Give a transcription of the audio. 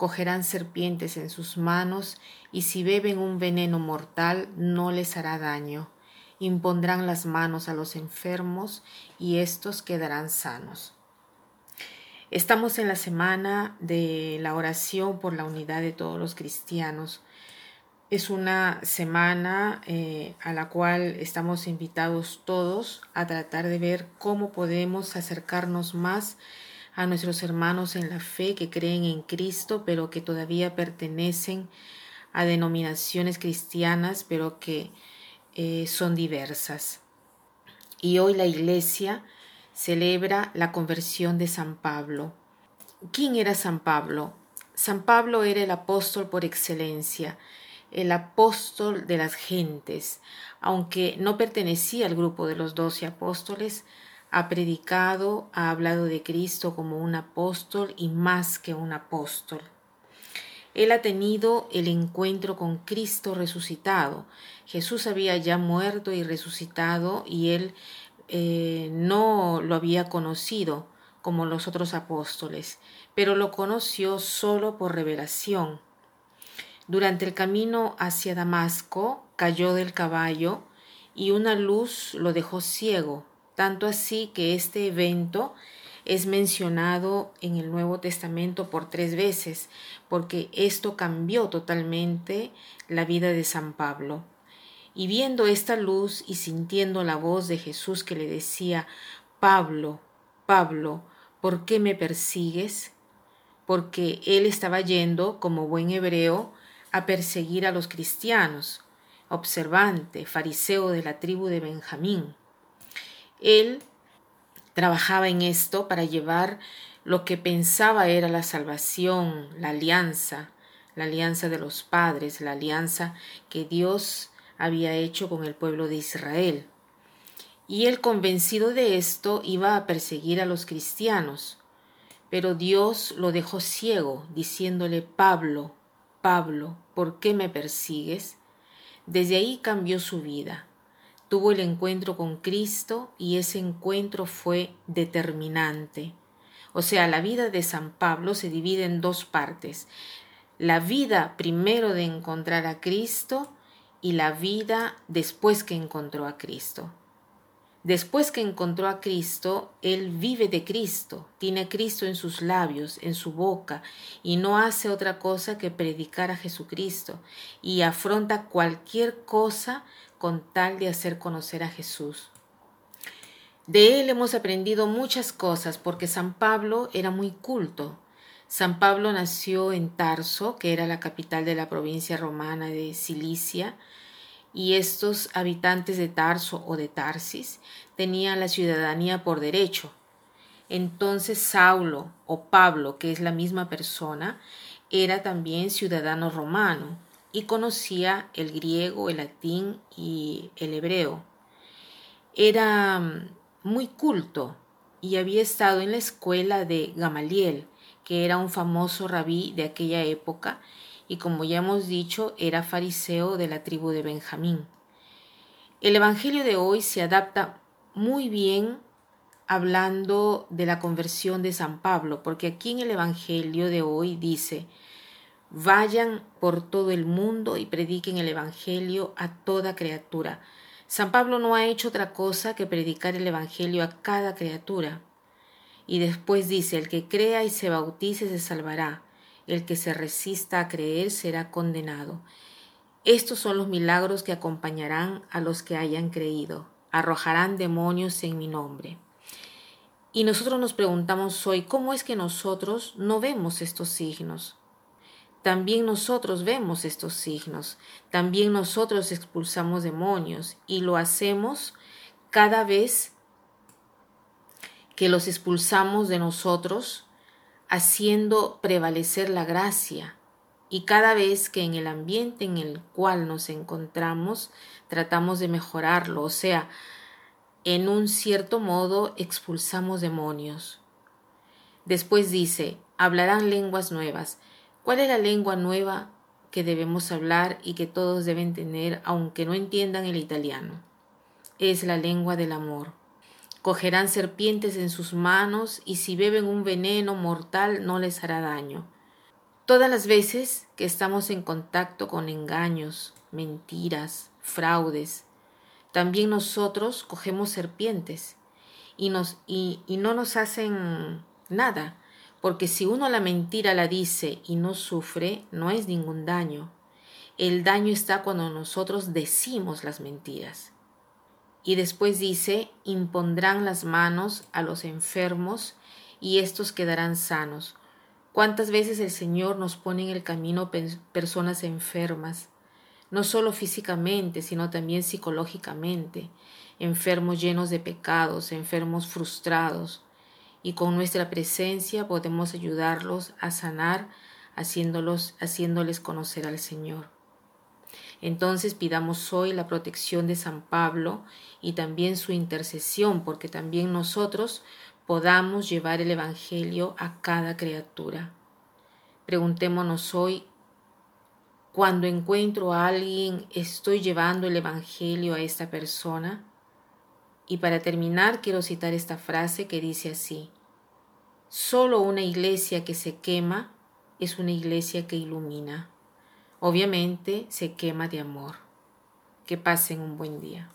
cogerán serpientes en sus manos, y si beben un veneno mortal no les hará daño. Impondrán las manos a los enfermos, y éstos quedarán sanos. Estamos en la semana de la oración por la unidad de todos los cristianos. Es una semana eh, a la cual estamos invitados todos a tratar de ver cómo podemos acercarnos más a nuestros hermanos en la fe que creen en Cristo, pero que todavía pertenecen a denominaciones cristianas, pero que eh, son diversas. Y hoy la Iglesia celebra la conversión de San Pablo. ¿Quién era San Pablo? San Pablo era el apóstol por excelencia, el apóstol de las gentes. Aunque no pertenecía al grupo de los doce apóstoles, ha predicado, ha hablado de Cristo como un apóstol y más que un apóstol. Él ha tenido el encuentro con Cristo resucitado. Jesús había ya muerto y resucitado y él eh, no lo había conocido como los otros apóstoles, pero lo conoció solo por revelación. Durante el camino hacia Damasco cayó del caballo y una luz lo dejó ciego tanto así que este evento es mencionado en el Nuevo Testamento por tres veces, porque esto cambió totalmente la vida de San Pablo. Y viendo esta luz y sintiendo la voz de Jesús que le decía, Pablo, Pablo, ¿por qué me persigues? Porque él estaba yendo, como buen hebreo, a perseguir a los cristianos, observante, fariseo de la tribu de Benjamín. Él trabajaba en esto para llevar lo que pensaba era la salvación, la alianza, la alianza de los padres, la alianza que Dios había hecho con el pueblo de Israel. Y él, convencido de esto, iba a perseguir a los cristianos. Pero Dios lo dejó ciego, diciéndole, Pablo, Pablo, ¿por qué me persigues? Desde ahí cambió su vida tuvo el encuentro con Cristo y ese encuentro fue determinante. O sea, la vida de San Pablo se divide en dos partes. La vida primero de encontrar a Cristo y la vida después que encontró a Cristo. Después que encontró a Cristo, él vive de Cristo, tiene a Cristo en sus labios, en su boca, y no hace otra cosa que predicar a Jesucristo, y afronta cualquier cosa con tal de hacer conocer a Jesús. De él hemos aprendido muchas cosas porque San Pablo era muy culto. San Pablo nació en Tarso, que era la capital de la provincia romana de Cilicia, y estos habitantes de Tarso o de Tarsis tenían la ciudadanía por derecho. Entonces Saulo o Pablo, que es la misma persona, era también ciudadano romano y conocía el griego, el latín y el hebreo. Era mm, muy culto y había estado en la escuela de Gamaliel, que era un famoso rabí de aquella época y como ya hemos dicho era fariseo de la tribu de Benjamín. El Evangelio de hoy se adapta muy bien hablando de la conversión de San Pablo, porque aquí en el Evangelio de hoy dice, Vayan por todo el mundo y prediquen el Evangelio a toda criatura. San Pablo no ha hecho otra cosa que predicar el Evangelio a cada criatura. Y después dice, el que crea y se bautice se salvará, el que se resista a creer será condenado. Estos son los milagros que acompañarán a los que hayan creído. Arrojarán demonios en mi nombre. Y nosotros nos preguntamos hoy, ¿cómo es que nosotros no vemos estos signos? También nosotros vemos estos signos, también nosotros expulsamos demonios y lo hacemos cada vez que los expulsamos de nosotros, haciendo prevalecer la gracia, y cada vez que en el ambiente en el cual nos encontramos tratamos de mejorarlo, o sea, en un cierto modo expulsamos demonios. Después dice, hablarán lenguas nuevas. ¿Cuál es la lengua nueva que debemos hablar y que todos deben tener aunque no entiendan el italiano? Es la lengua del amor. Cogerán serpientes en sus manos y si beben un veneno mortal no les hará daño. Todas las veces que estamos en contacto con engaños, mentiras, fraudes, también nosotros cogemos serpientes y, y no nos hacen nada, porque si uno la mentira la dice y no sufre, no es ningún daño. El daño está cuando nosotros decimos las mentiras. Y después dice, impondrán las manos a los enfermos y éstos quedarán sanos. ¿Cuántas veces el Señor nos pone en el camino personas enfermas, no solo físicamente, sino también psicológicamente, enfermos llenos de pecados, enfermos frustrados, y con nuestra presencia podemos ayudarlos a sanar, haciéndolos, haciéndoles conocer al Señor. Entonces pidamos hoy la protección de San Pablo y también su intercesión, porque también nosotros podamos llevar el Evangelio a cada criatura. Preguntémonos hoy, cuando encuentro a alguien, ¿estoy llevando el Evangelio a esta persona? Y para terminar, quiero citar esta frase que dice así, solo una iglesia que se quema es una iglesia que ilumina. Obviamente se quema de amor. Que pasen un buen día.